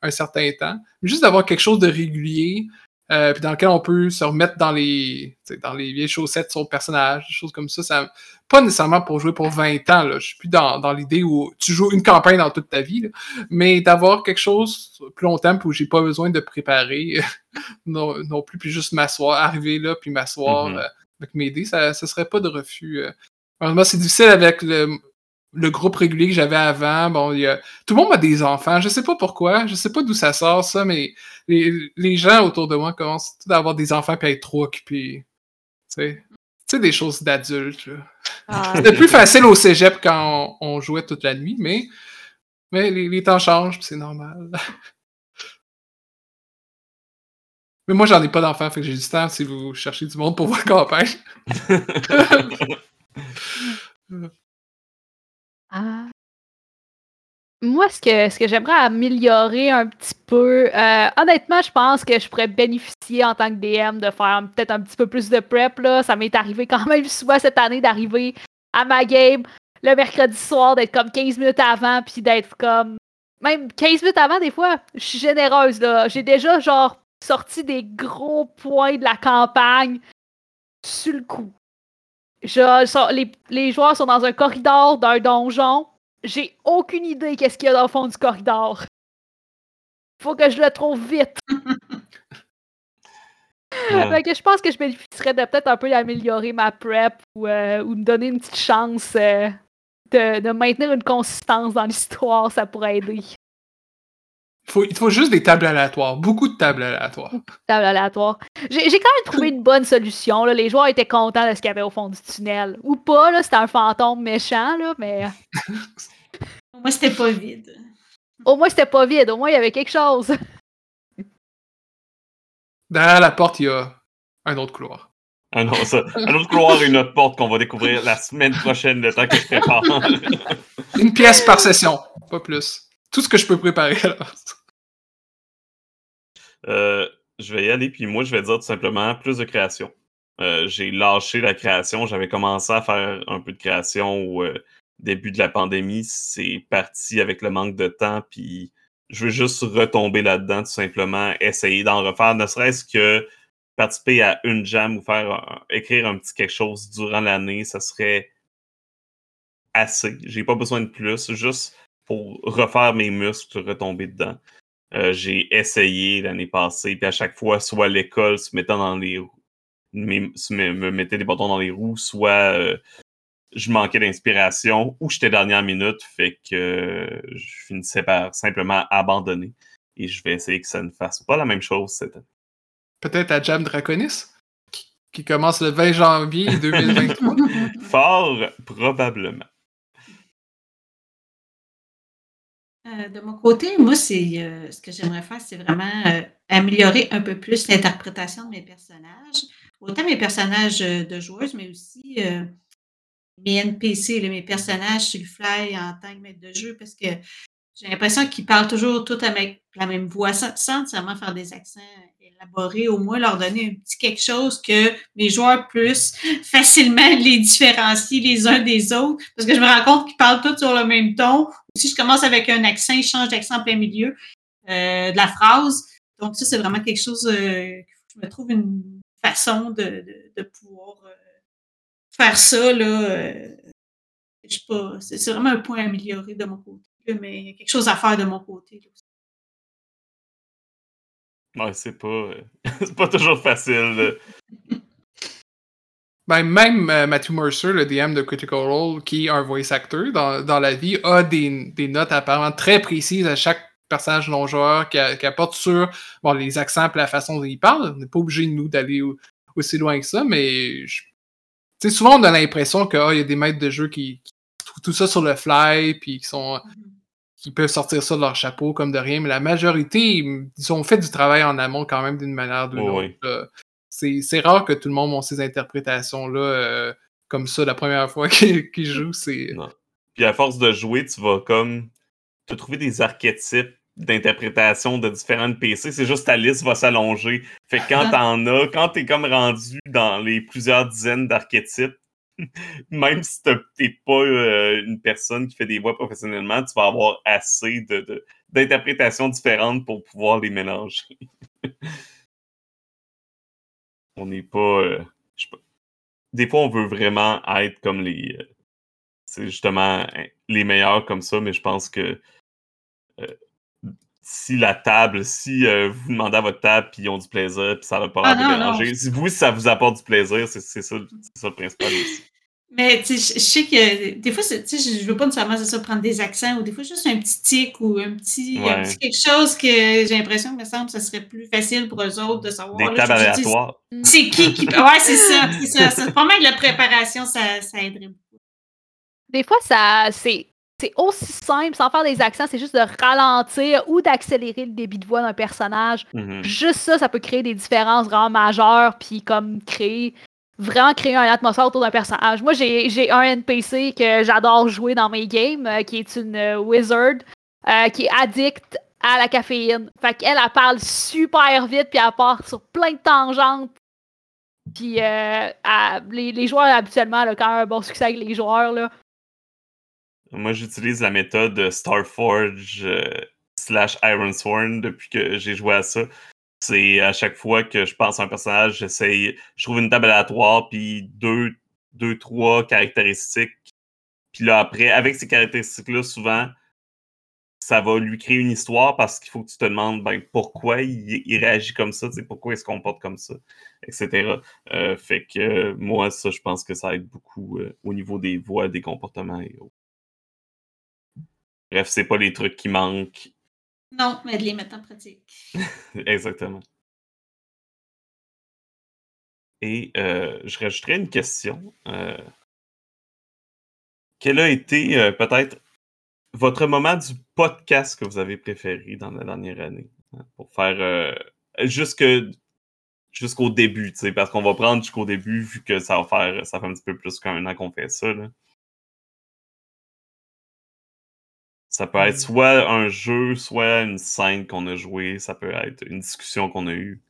un certain temps. juste d'avoir quelque chose de régulier, euh, puis dans lequel on peut se remettre dans les, dans les vieilles chaussettes sur le personnage, des choses comme ça. ça pas nécessairement pour jouer pour 20 ans, là. je suis plus dans, dans l'idée où tu joues une campagne dans toute ta vie, mais d'avoir quelque chose plus longtemps où j'ai pas besoin de préparer [laughs] non, non, plus, puis juste m'asseoir, arriver là, puis m'asseoir mm-hmm. euh, avec mes dés, ça, ça serait pas de refus. Euh. c'est difficile avec le, le groupe régulier que j'avais avant, bon, il y a... tout le monde a des enfants. Je sais pas pourquoi, je sais pas d'où ça sort ça, mais les, les, gens autour de moi commencent à avoir des enfants et à être trop occupés. Tu sais, des choses d'adultes. Ah. [laughs] C'était plus facile au cégep quand on, jouait toute la nuit, mais, mais les, temps changent, c'est normal. [laughs] mais moi, j'en ai pas d'enfants, fait que j'ai du temps si vous cherchez du monde pour [laughs] voir campagne. Ah. Moi, ce que, ce que j'aimerais améliorer un petit peu, euh, honnêtement, je pense que je pourrais bénéficier en tant que DM de faire peut-être un petit peu plus de prep. Là. Ça m'est arrivé quand même souvent cette année d'arriver à ma game le mercredi soir, d'être comme 15 minutes avant, puis d'être comme. Même 15 minutes avant, des fois, je suis généreuse. là. J'ai déjà, genre, sorti des gros points de la campagne sur le coup les, les, joueurs sont dans un corridor d'un donjon. J'ai aucune idée qu'est-ce qu'il y a dans le fond du corridor. Faut que je le trouve vite. [laughs] je pense que je bénéficierais de peut-être un peu d'améliorer ma prep ou, euh, ou me donner une petite chance euh, de, de, maintenir une consistance dans l'histoire, ça pourrait aider il faut juste des tables aléatoires, beaucoup de tables aléatoires. Tables aléatoires. J'ai quand même trouvé une bonne solution. Là. Les joueurs étaient contents de ce qu'il y avait au fond du tunnel. Ou pas, c'était un fantôme méchant, là, mais. [laughs] au moins, c'était pas vide. Au moins, c'était pas vide. Au moins, il y avait quelque chose. [laughs] Derrière la porte, il y a un autre couloir. Ah non, ça, un autre couloir et une autre porte qu'on va découvrir la semaine prochaine, le temps que je prépare. une pièce par session, pas plus. Tout ce que je peux préparer [laughs] alors. Euh, je vais y aller, puis moi, je vais dire tout simplement plus de création. Euh, j'ai lâché la création. J'avais commencé à faire un peu de création au euh, début de la pandémie. C'est parti avec le manque de temps, puis je veux juste retomber là-dedans, tout simplement, essayer d'en refaire, ne serait-ce que participer à une jam ou faire écrire un petit quelque chose durant l'année, ça serait assez. J'ai pas besoin de plus, juste pour refaire mes muscles, retomber dedans. Euh, j'ai essayé l'année passée, puis à chaque fois, soit l'école se mettant dans les roues, me, mettait des bâtons dans les roues, soit euh, je manquais d'inspiration ou j'étais dernière minute, fait que je finissais par simplement abandonner. Et je vais essayer que ça ne fasse pas la même chose cette année. Peut-être à Jam Draconis, qui commence le 20 janvier 2023. [laughs] Fort probablement. Euh, de mon côté, moi, c'est euh, ce que j'aimerais faire, c'est vraiment euh, améliorer un peu plus l'interprétation de mes personnages. Autant mes personnages de joueuses, mais aussi mes NPC, mes personnages sur le fly en tant que maître de jeu, parce que j'ai l'impression qu'ils parlent toujours tout avec la même voix, sans nécessairement faire des accents élaborés, au moins leur donner un petit quelque chose que mes joueurs puissent [laughs] facilement les différencier les uns des autres. Parce que je me rends compte qu'ils parlent tous sur le même ton. Si je commence avec un accent, ils changent d'accent en plein milieu euh, de la phrase. Donc, ça, c'est vraiment quelque chose euh, je me trouve une façon de, de, pouvoir euh, faire ça. Là, je sais pas, c'est vraiment un point à améliorer de mon côté mais il y a quelque chose à faire de mon côté. Ouais, c'est pas, euh, [laughs] c'est pas toujours facile. Ben, même euh, Matthew Mercer, le DM de Critical Role, qui est un voice actor dans, dans la vie, a des, des, notes apparemment très précises à chaque personnage non-joueur qui, qui, apporte sur bon, les accents et la façon dont il parle. On n'est pas obligé, nous, d'aller aussi loin que ça, mais sais souvent on a l'impression qu'il oh, y a des maîtres de jeu qui, qui, trouvent tout ça sur le fly, puis qui sont mm-hmm qui peuvent sortir ça de leur chapeau comme de rien, mais la majorité, ils ont fait du travail en amont quand même d'une manière ou d'une autre. C'est rare que tout le monde ait ces interprétations-là euh, comme ça la première fois [laughs] qu'ils jouent. C'est Puis à force de jouer, tu vas comme te trouver des archétypes d'interprétation de différents PC. C'est juste ta liste va s'allonger. Fait que quand [laughs] t'en as, quand t'es comme rendu dans les plusieurs dizaines d'archétypes, [laughs] même si t'es pas euh, une personne qui fait des voix professionnellement, tu vas avoir assez de, d'interprétations différentes pour pouvoir les mélanger. [laughs] on n'est pas, euh, Des fois, on veut vraiment être comme les. Euh, c'est justement hein, les meilleurs comme ça, mais je pense que si la table, si vous demandez à votre table puis ils ont du plaisir puis ça va pas ah, mélanger, si vous, ça vous apporte du plaisir, c'est ça, ça, le principal aussi. Mais je sais que des fois, je veux pas nécessairement ça, prendre des accents ou des fois juste un petit tic ou un petit, quelque chose que j'ai l'impression que me semble ça serait plus facile pour eux autres de savoir. Des tables aléatoires. C'est qui qui. Ouais, c'est ça. C'est ça. Pas mal de la préparation, ça, ça aiderait beaucoup. Des fois, ça c'est. C'est aussi simple, sans faire des accents, c'est juste de ralentir ou d'accélérer le débit de voix d'un personnage. Mm-hmm. Juste ça, ça peut créer des différences vraiment majeures, puis comme créer vraiment créer une atmosphère autour d'un personnage. Moi, j'ai un NPC que j'adore jouer dans mes games, euh, qui est une euh, wizard, euh, qui est addict à la caféine. Fait qu'elle, elle parle super vite, puis elle part sur plein de tangentes. Puis les, joueurs, habituellement, là, quand un bon succès avec les joueurs, là. Moi, j'utilise la méthode Starforge slash Ironsworn depuis que j'ai joué à ça. C'est à chaque fois que je pense à un personnage, j'essaye, je trouve une table aléatoire, puis deux, deux, trois caractéristiques. Puis là, après, avec ces caractéristiques-là, souvent, ça va lui créer une histoire parce qu'il faut que tu te demandes ben, pourquoi il, réagit comme ça, pourquoi il se comporte comme ça, etc. Euh, fait que moi, ça, je pense que ça aide beaucoup euh, au niveau des voix, des comportements et autres. Bref, c'est pas les trucs qui manquent. Non, mais de les mettre en pratique. [laughs] Exactement. Et euh, je rajouterais une question. Euh, quel a été euh, peut-être votre moment du podcast que vous avez préféré dans la dernière année? Hein, pour faire jusque jusqu'au début, parce qu'on va prendre jusqu'au début vu que ça va faire ça fait un petit peu plus qu'un an qu'on fait ça. Là. Ça peut être soit un jeu, soit une scène qu'on a joué, ça peut être une discussion qu'on a eue.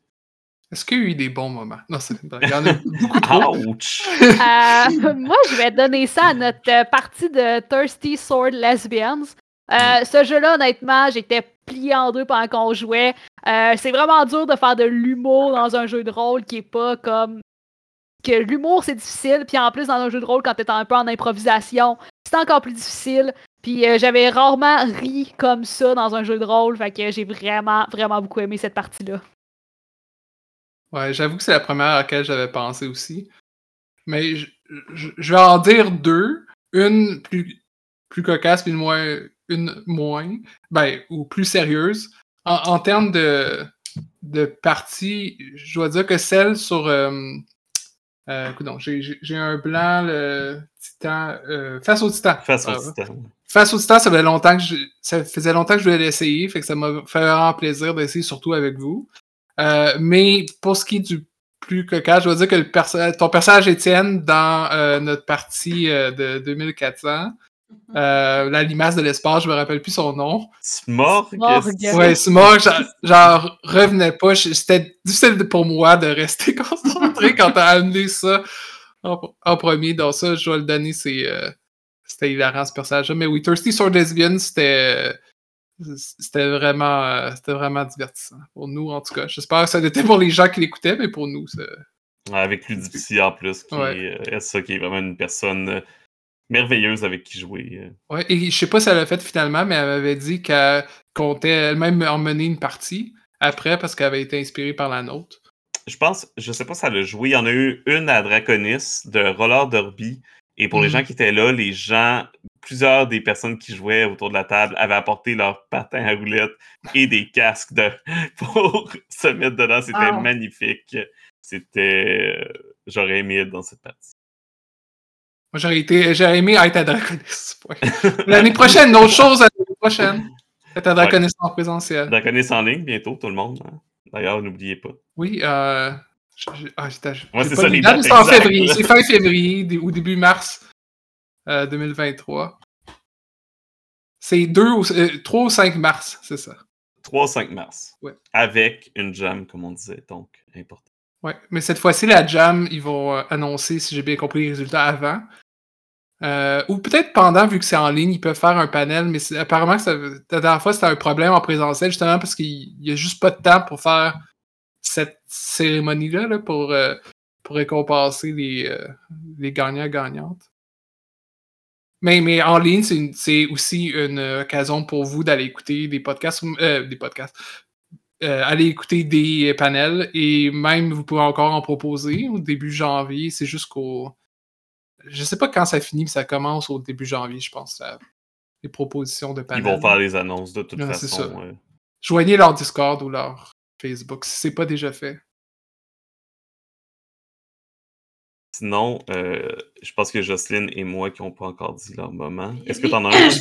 Est-ce qu'il y a eu des bons moments? Non, c'est Il y en a beaucoup trop. Ouch! Euh, [laughs] moi, je vais donner ça à notre euh, partie de Thirsty Sword Lesbians. Euh, ce jeu-là, honnêtement, j'étais plié en deux pendant qu'on jouait. c'est vraiment dur de faire de l'humour dans un jeu de rôle qui est pas comme. que l'humour c'est difficile, puis en plus dans un jeu de rôle quand t'es un peu en improvisation, c'est encore plus difficile. Puis euh, j'avais rarement ri comme ça dans un jeu de rôle, fait que j'ai vraiment, vraiment beaucoup aimé cette partie-là. Ouais, j'avoue que c'est la première à laquelle j'avais pensé aussi. Mais je, vais en dire deux. Une plus, plus cocasse, puis une moins, une moins, ben, ou plus sérieuse. En, termes de, de partie, je dois dire que celle sur euh, euh, j'ai un blanc, le Titan. Euh, face au Titan. Face au ah, Titan. Face au Titan, ça faisait longtemps que je, ça faisait longtemps que je voulais l'essayer, fait que ça m'a fait vraiment plaisir d'essayer, surtout avec vous. Euh, mais pour ce qui est du plus cocasse, je dois dire que le ton personnage Étienne dans euh, notre partie de 2400, euh, la limace de l'espace, je me rappelle plus son nom. Smorg? Ouais, Smorg, genre, revenait pas. C'était difficile pour moi de rester [laughs] concentré quand t'as amené ça en, premier. Donc ça, je dois le donner, c'est... Euh, c'était hilarant ce personnage-là. Mais oui, Thirsty Sword Lesbian, c'était... C'était vraiment, euh, c'était vraiment divertissant. Pour nous, en tout cas. J'espère que ça l'était pour les gens qui l'écoutaient, mais pour nous, c'est... Avec Ludipsy en plus, qui est ça, qui est vraiment une personne merveilleuse avec qui jouer. Euh. Ouais, et je sais pas si elle l'a fait finalement, mais elle m'avait dit qu'elle comptait elle-même emmener une partie après parce qu'elle avait été inspirée par la nôtre. Je pense, je sais pas si elle a joué. Il y en a eu une à Draconis de Roller Derby. Et pour les mhm. gens qui étaient là, les gens, plusieurs des personnes qui jouaient autour de la table avaient apporté leurs patins à roulettes et des casques de, [laughs] pour se mettre dedans. C'était ah. magnifique. C'était. Euh, j'aurais aimé être dans cette partie. Moi, j'aurais été, j'aurais aimé être à Draconis. [laughs] [laughs] L'année prochaine, autre chose l'année prochaine. Être à Draconis en présentiel. Draconis en ligne, bientôt, tout le monde. Hein. D'ailleurs, n'oubliez pas. Oui, euh. Ah, Moi, c'est ça, les dates. C'est en février. C'est fin février ou début mars 2023. C'est 2 ou, euh, 3 ou 5 mars, c'est ça. 3 5 mars. Ouais. Avec une jam, comme on disait, donc important. Ouais, mais cette fois-ci, la jam, ils vont euh, annoncer, si j'ai bien compris, les résultats avant. Euh, ou peut-être pendant, vu que c'est en ligne, ils peuvent faire un panel, mais c'est- apparemment, ça, la dernière fois, c'était un problème en présentiel, justement parce qu'il n'y a juste pas de temps pour faire cette cérémonie-là, là, pour, euh, pour récompenser les, euh, les gagnants-gagnantes. Mais, mais en ligne, c'est aussi une occasion pour vous d'aller écouter des podcasts, euh, des podcasts, euh, aller écouter des panels et même vous pouvez encore en proposer au début janvier. C'est jusqu'au. Je sais pas quand ça finit, mais ça commence au début janvier, je pense. les propositions de Ils panels. vont faire les annonces de toute Ouais, façon. ça. Joignez leur Discord ou leur Facebook si c'est pas déjà fait. Sinon, euh, je pense que Jocelyne et moi qui n'ont pas encore dit leur moment. Est-ce que tu en as un? [coughs]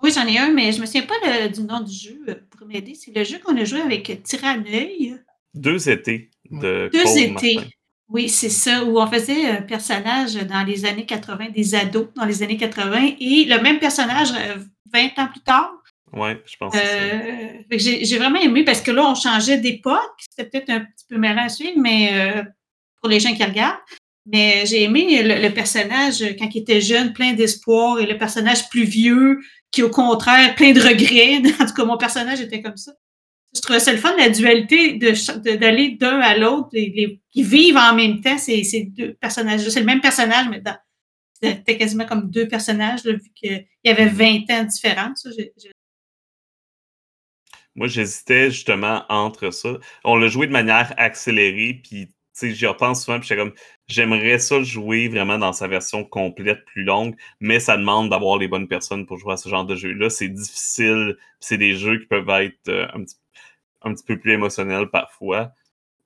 Oui, j'en ai un, mais je me souviens pas le- du nom du jeu euh, pour m'aider. C'est le jeu qu'on a joué avec Tiraneuil. Deux étés de Deux Cole étés. Martin. Oui, c'est ça, où on faisait un personnage dans les années 80, des ados dans les années 80, et le même personnage euh, 20 ans plus tard. Ouais, je pense que. Euh, que j'ai vraiment aimé parce que là, on changeait d'époque. C'était peut-être un petit peu mêlant à suivre, mais euh, pour les gens qui regardent. Mais j'ai aimé le, le personnage euh, quand il était jeune, plein d'espoir, et le personnage plus vieux, qui au contraire, plein de regrets. [laughs] En tout cas, mon personnage était comme ça. Je trouvais ça le fun, la dualité de cha- de- d'aller d'un à l'autre, qui vivent en même temps, ces, ces deux personnages-là. C'est le même personnage, mais c'était quasiment comme deux personnages, là, vu qu'il y avait 20 ans de différence. j'ai Moi, j'hésitais justement entre ça. On l'a joué de manière accélérée, puis tu sais, j'y repense souvent, puis comme, j'aimerais ça le jouer vraiment dans sa version complète, plus longue, mais ça demande d'avoir les bonnes personnes pour jouer à ce genre de jeu-là. C'est difficile, c'est des jeux qui peuvent être euh, un, petit, un petit peu plus émotionnels parfois.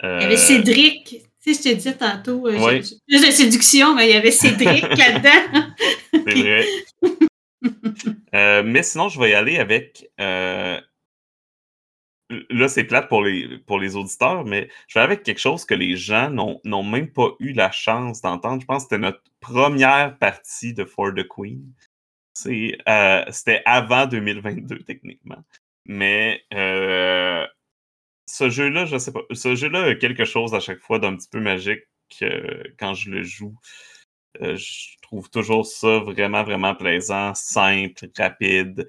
Il y avait Euh, Cédric. Tu sais, je te disais tantôt, euh, Ouais. j'ai- de séduction, mais il y avait Cédric [laughs] là-dedans. C'est vrai. [laughs] Euh, mais sinon, je vais y aller avec. Là, c'est plate pour les, pour les auditeurs, mais je vais avec quelque chose que les gens n'ont même pas eu la chance d'entendre. Je pense que c'était notre première partie de For the Queen. Euh, C'était avant 2022, techniquement. Mais euh, ce jeu-là, je sais pas. Ce jeu-là quelque chose à chaque fois d'un petit peu magique quand je le joue. Euh, je trouve toujours ça vraiment, vraiment plaisant, simple, rapide.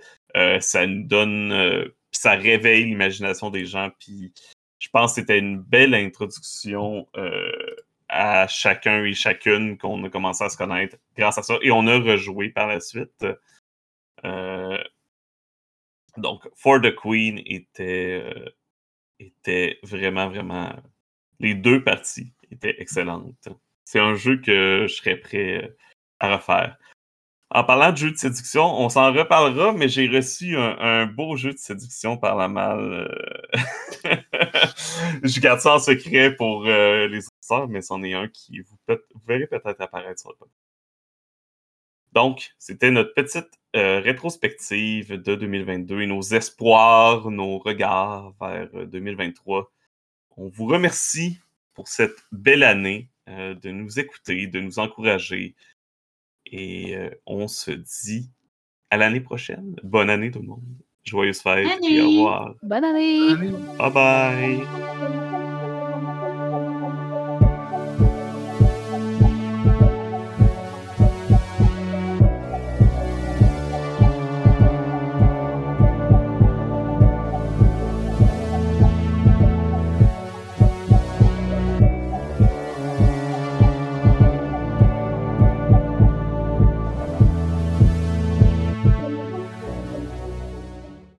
Ça nous donne. Puis ça réveille l'imagination des gens. Puis je pense que c'était une belle introduction euh, à chacun et chacune qu'on a commencé à se connaître grâce à ça. Et on a rejoué par la suite. Euh, donc, For the Queen était, euh, était vraiment, vraiment. Les deux parties étaient excellentes. C'est un jeu que je serais prêt à refaire. En parlant de jeu de séduction, on s'en reparlera, mais j'ai reçu un, beau jeu de séduction par la malle. euh. [laughs] je garde ça en secret pour euh, les auditeurs, mais c'en est un qui vous, peut- vous verrez peut-être apparaître sur le podcast. Donc, c'était notre petite euh, rétrospective de 2022 et nos espoirs, nos regards vers euh, 2023. On vous remercie pour cette belle année, de nous écouter, de nous encourager. Et euh, on se dit à l'année prochaine. Bonne année tout le monde. Joyeuses fêtes et au revoir. Bonne année! Bye bye.